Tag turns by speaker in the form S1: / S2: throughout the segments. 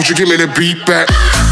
S1: Won't you give me the beat back?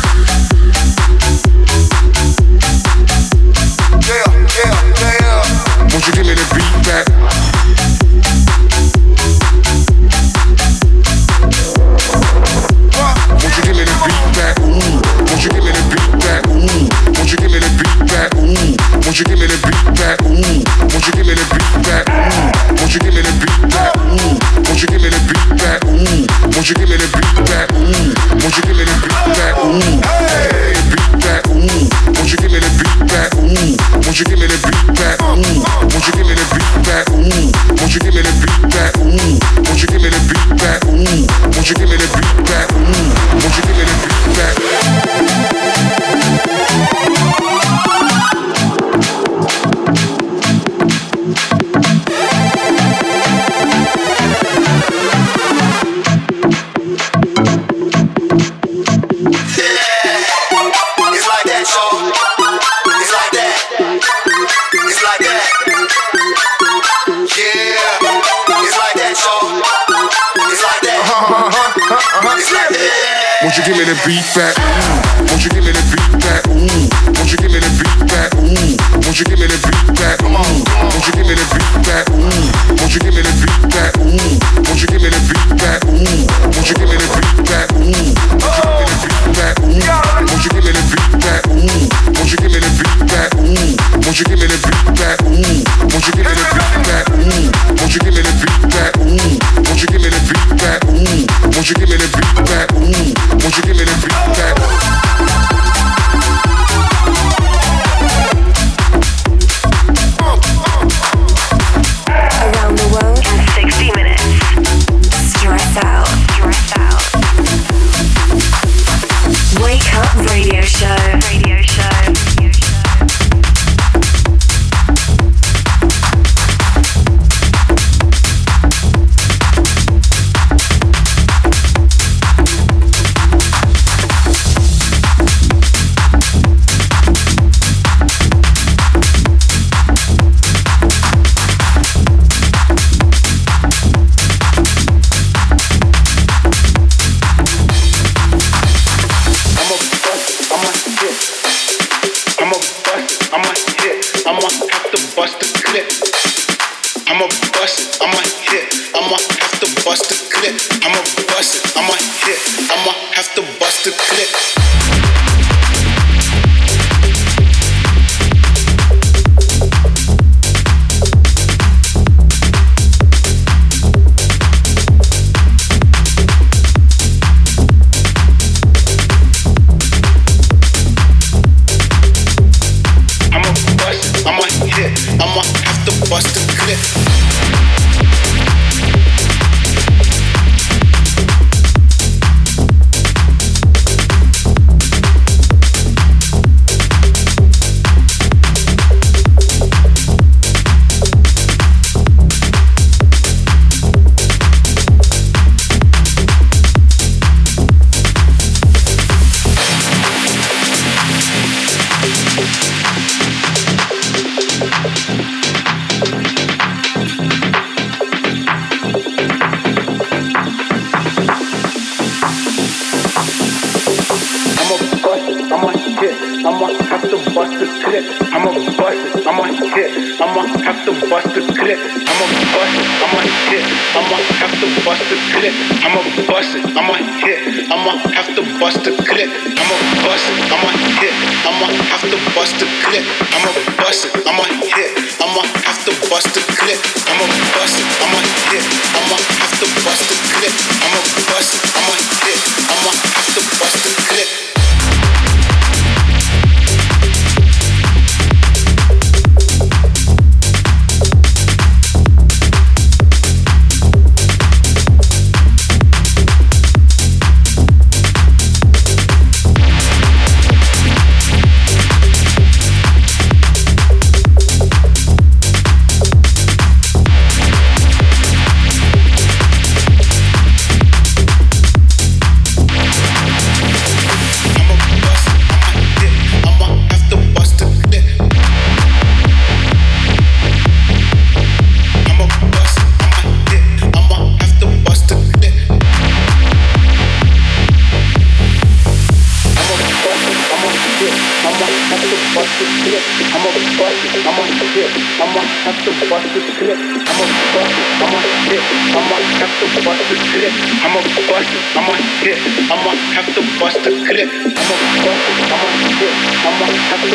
S1: Mm. Won't you give me the beat back? Won't you give me the beat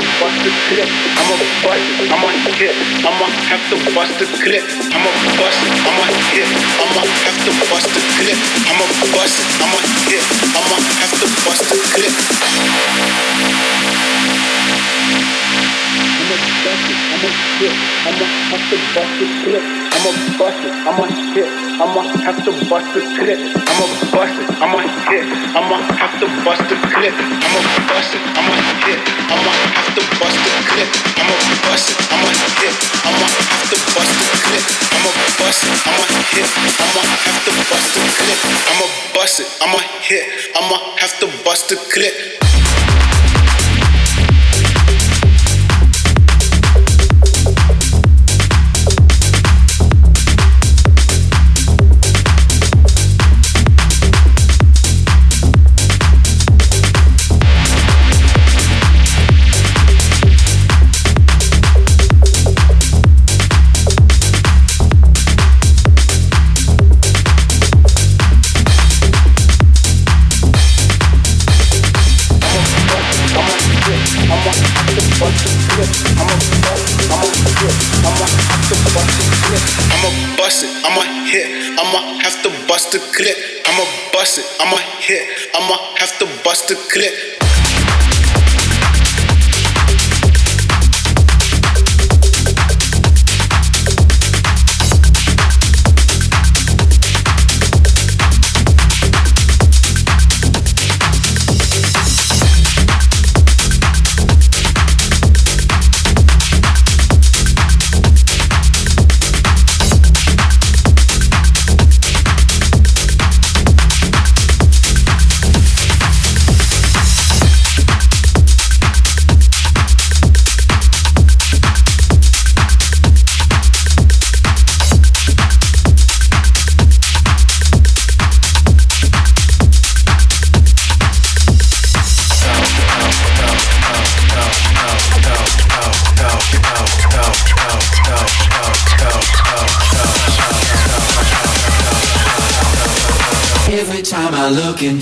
S1: to bust the
S2: clip.
S3: I'ma bust, I'ma hit. I'ma have to bust the clip. I'ma bust, I'ma hit. I'ma have to bust the clip. I'ma bust, I'ma hit. I'ma have to bust the clip. I'ma bust it, I'ma shit, I'ma have to bust the clip.
S1: I'ma bust it, I'ma hit. I'ma have to bust the clip. I'ma bust it, I'ma hit. I'ma have to bust the clip. I'ma bust it, I'ma hit. I'ma have to bust the clip. I'ma bust it, I'ma hit, I'ma have to bust the clip. I'ma bust it, I'ma hit, I'ma have to bust the clip. I'ma bust it, I'ma hit, I'ma have to bust the clip. I'ma bust it, I'ma hit, I'ma have to bust the clip.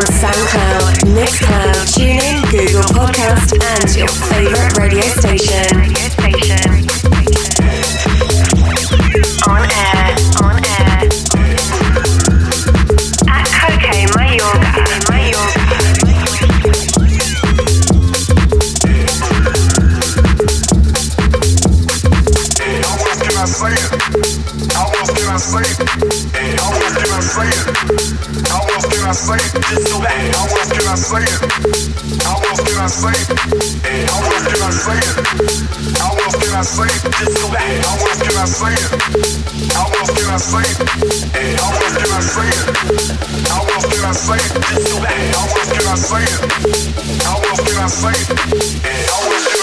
S4: On SoundCloud, Mixcloud, TuneIn, Google Podcast, and your favorite radio station. On else can
S5: I say it? How else can I say it? How else can I say it? How else can I say it? How else can I say it? How else can I say it? How else can I say it? How else can I say it? How else can I say it? How else can I say it? How else can I say it?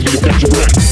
S5: to me a bunch of.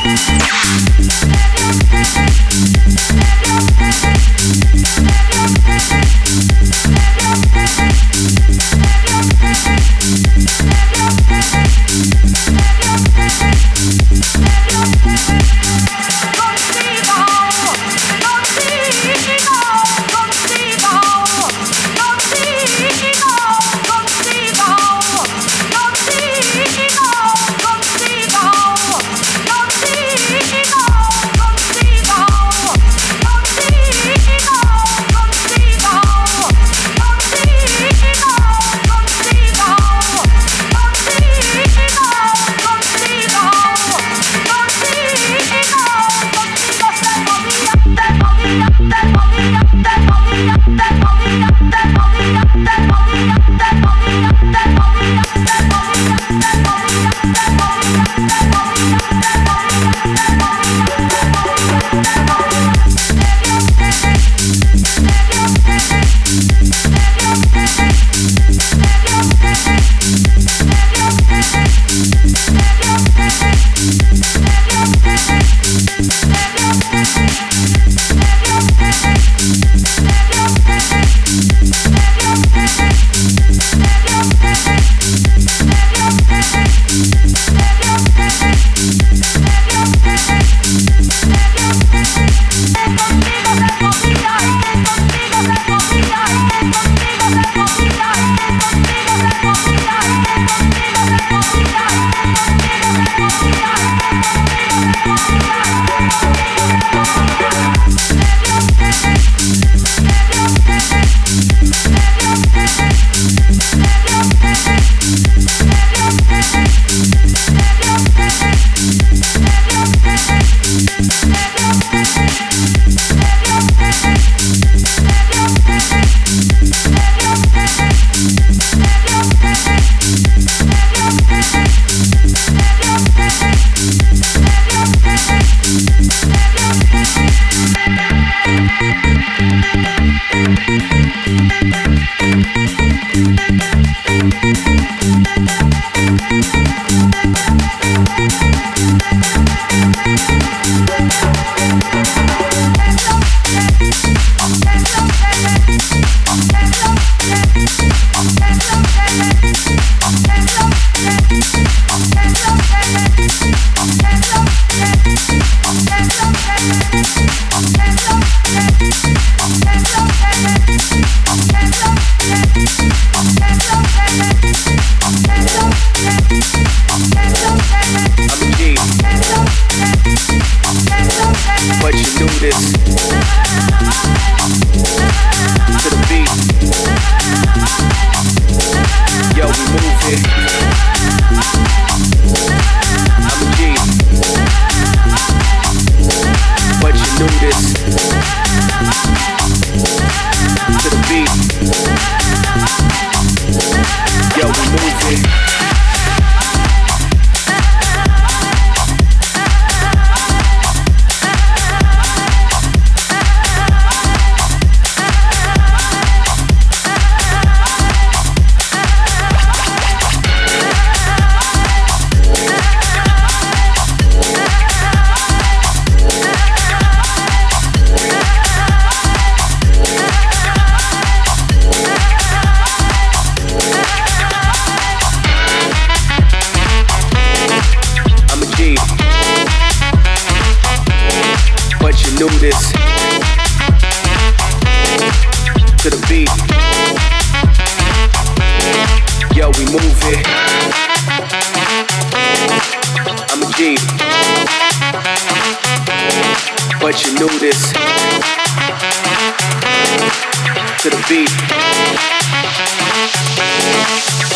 S5: Thank you.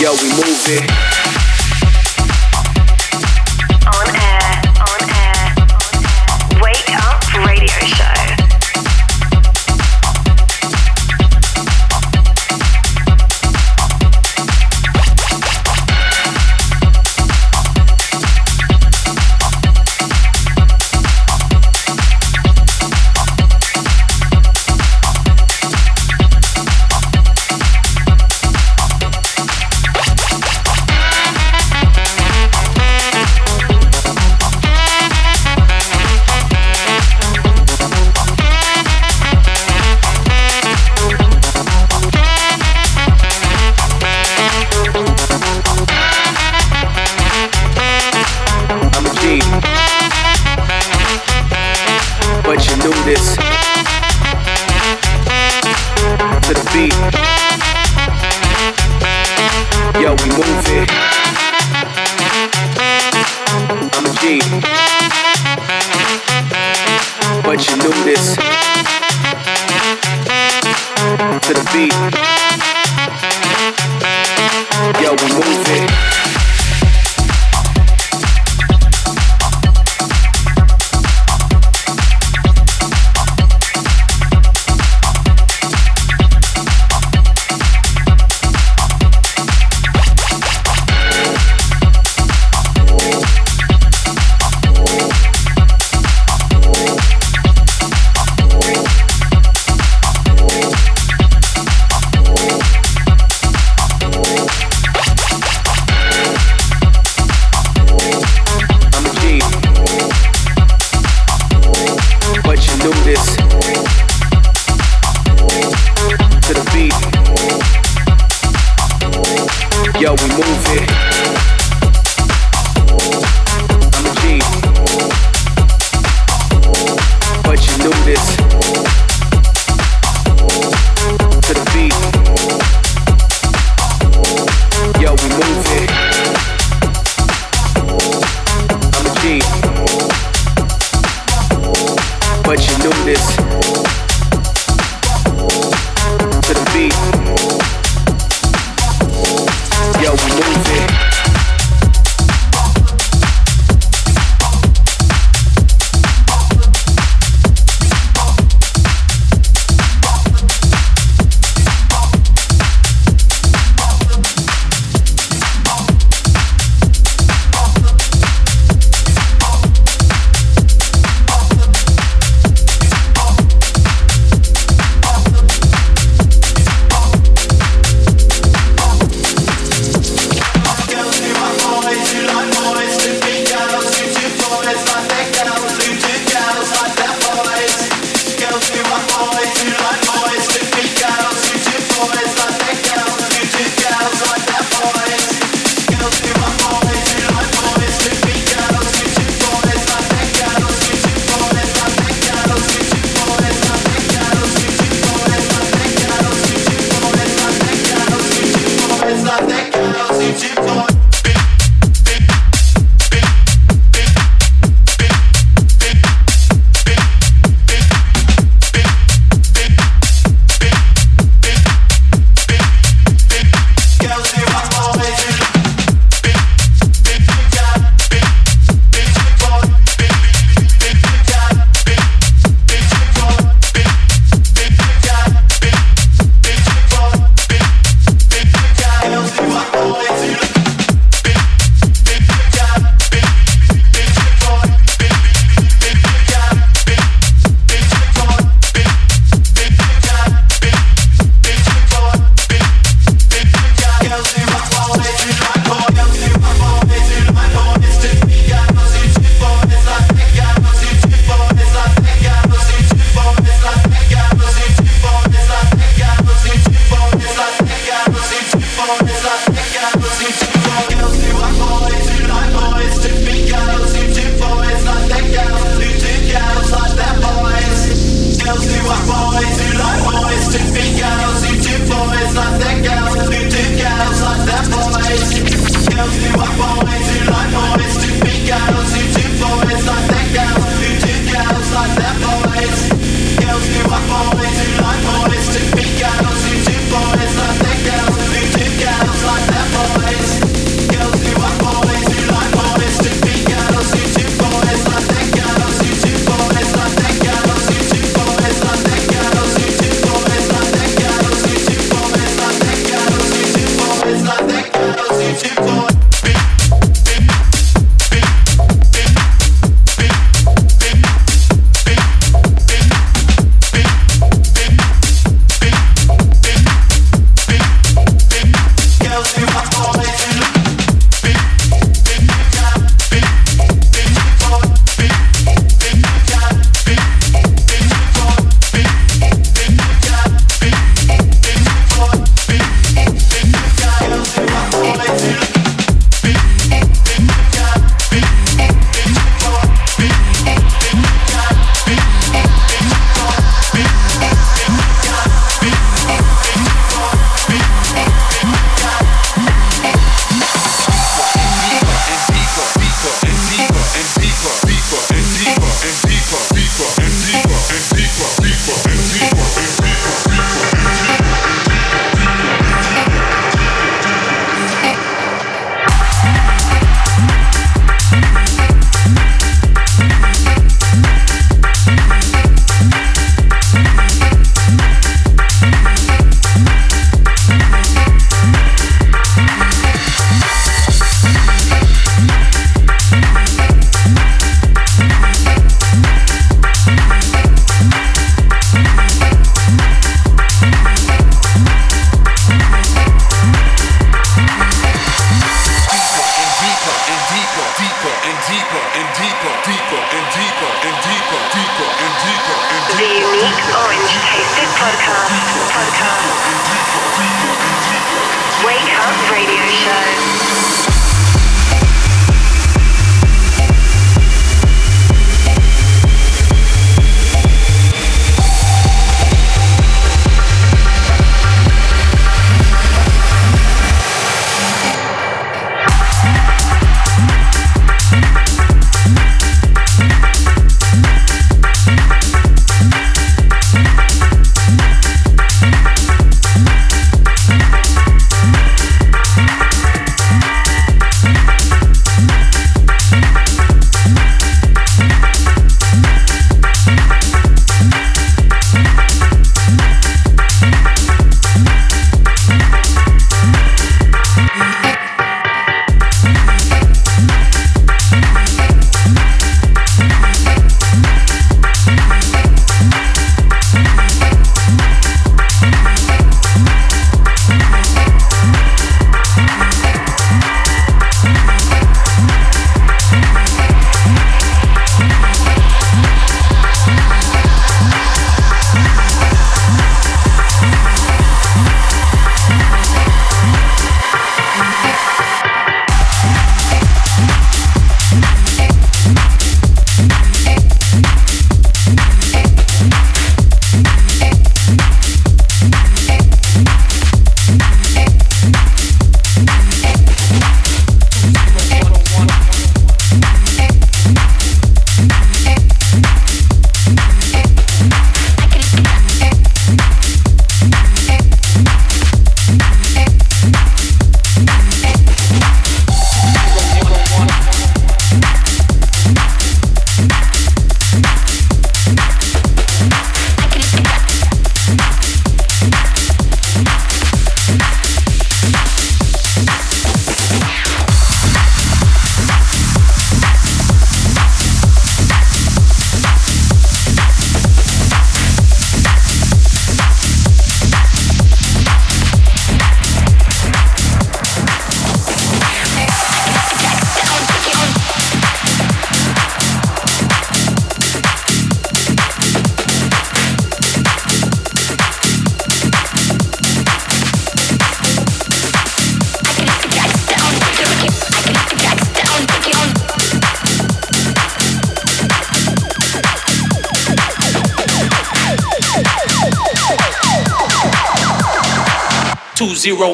S5: Yo, we move it.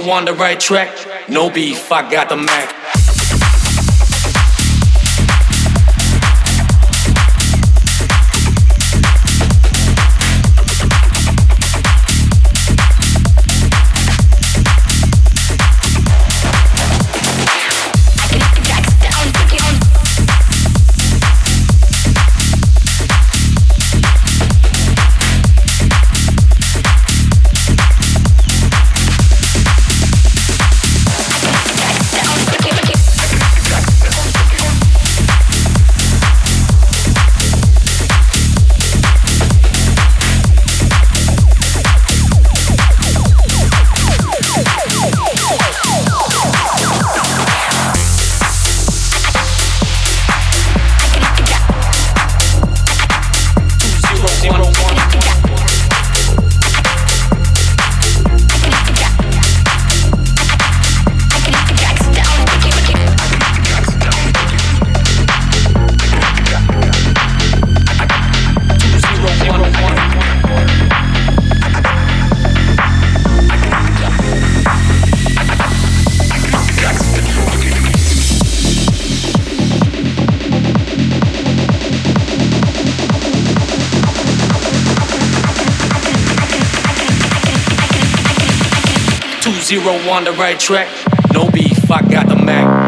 S6: 201 the right track. No beef, I got the Mac. Zero on the right
S5: track. No beef, I got the Mac.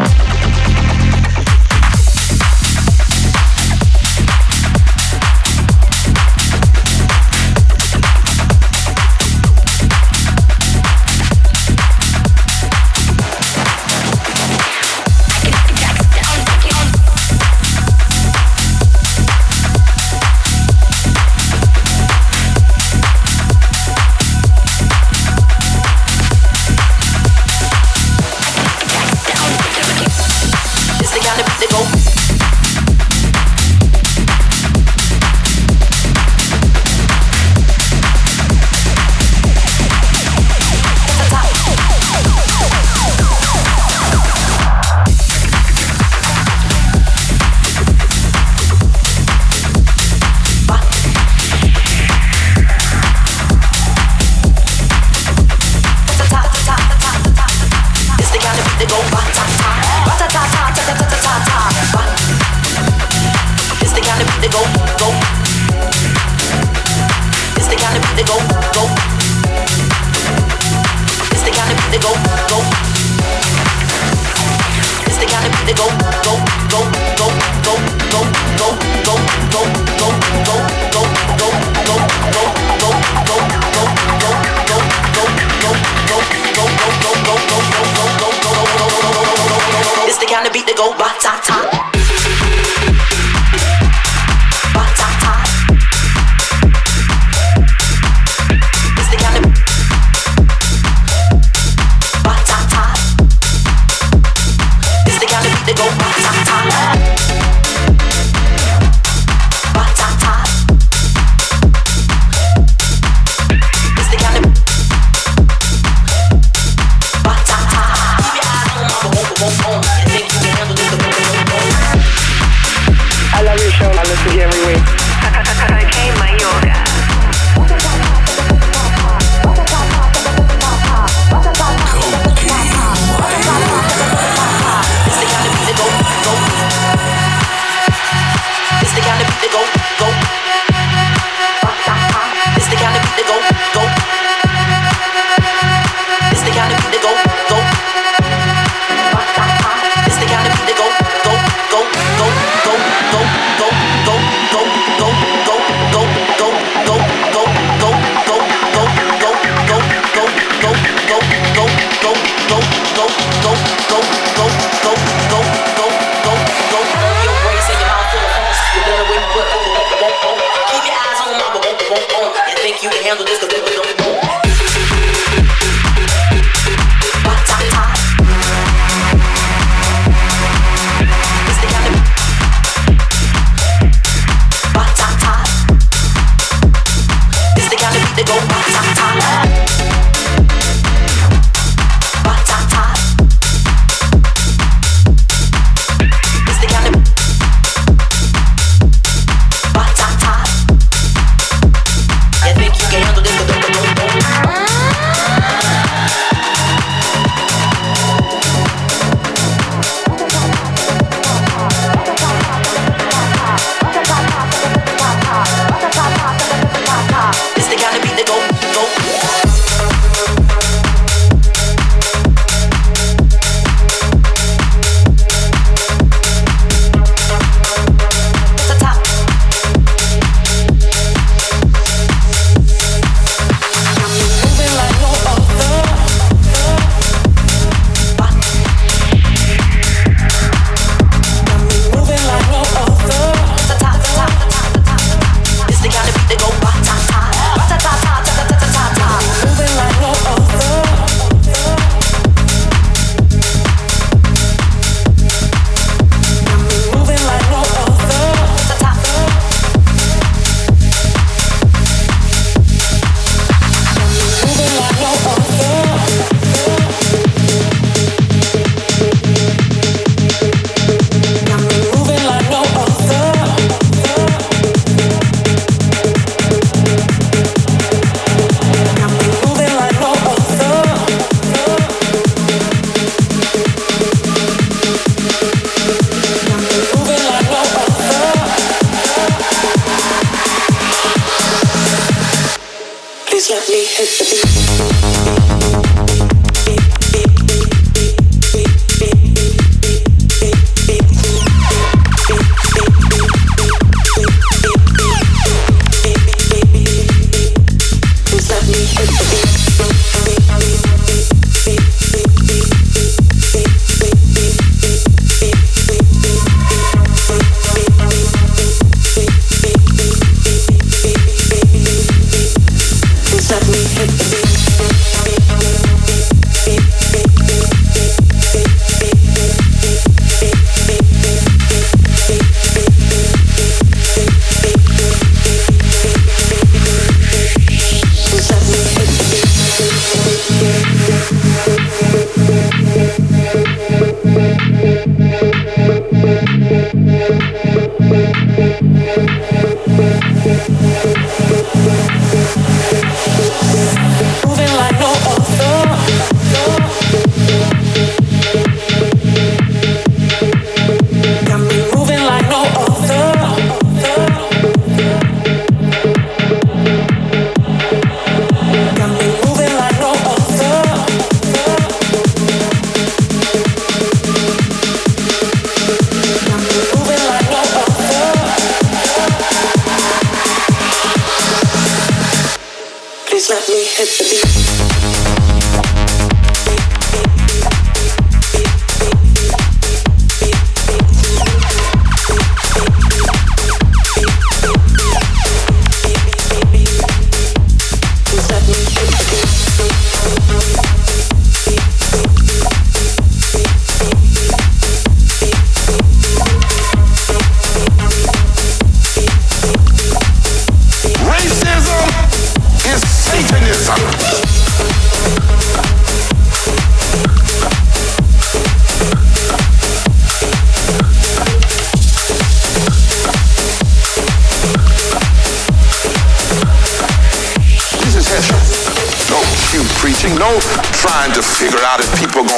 S5: trying to beat the go ba ta ta.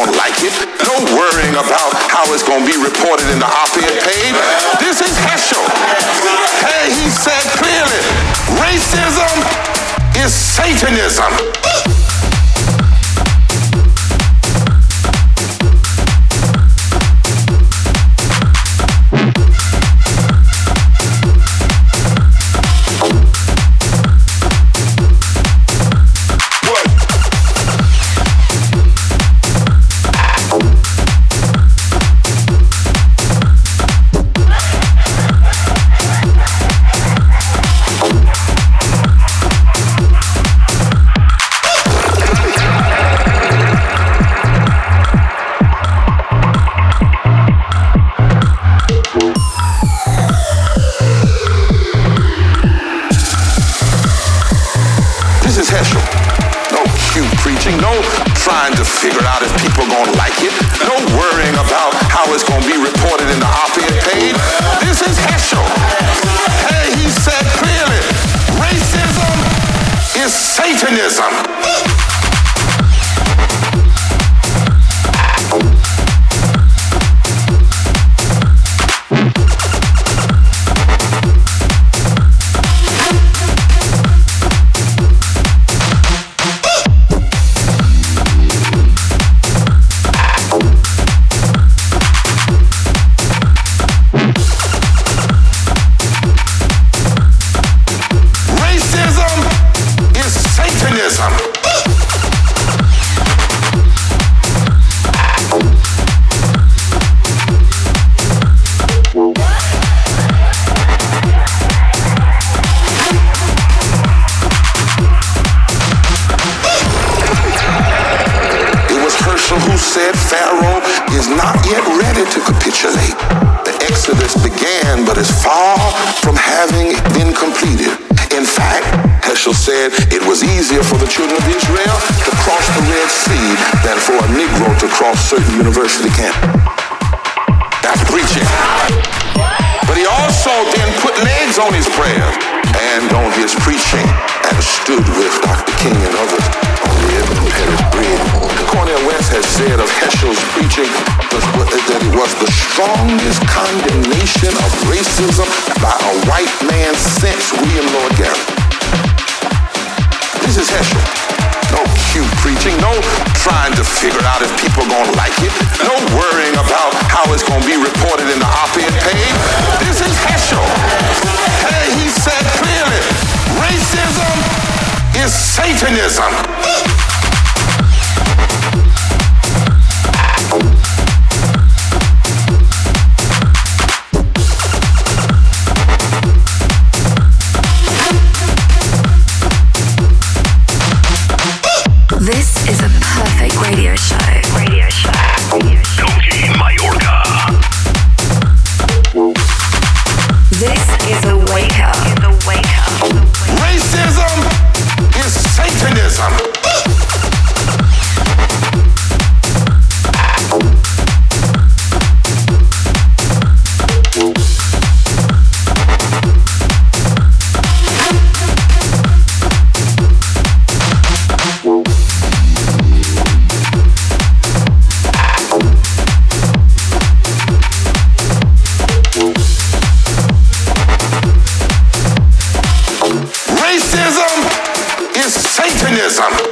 S5: don't like it, no worrying about how it's going to be reported in the op-ed page. This is Heschel. Hey, he said clearly, racism is Satanism. trying to figure out if people are gonna like it. No worrying about how it's gonna be reported in the op-ed page. This is Heschel. Hey, he said clearly, racism is Satanism. Pharaoh is not yet ready to capitulate. The Exodus began but is far from having been completed. In fact, Heschel said it was easier for the children of Israel
S4: to cross the Red Sea than for a Negro to cross certain university campus. That's preaching. But he also then put legs on his prayer and on his preaching and stood with Dr. King and others on the Edmund Pettus Bridge. Cornel West has said of Heschel's preaching that it was the strongest condemnation of racism by a white man since William Lloyd Garrison. This is Heschel. No cute preaching, no trying
S7: to figure out if people gonna like it, no worrying about how it's gonna be reported in the op-ed page. This is Heschel. Hey, he said
S6: clearly, racism is
S8: Satanism. communism.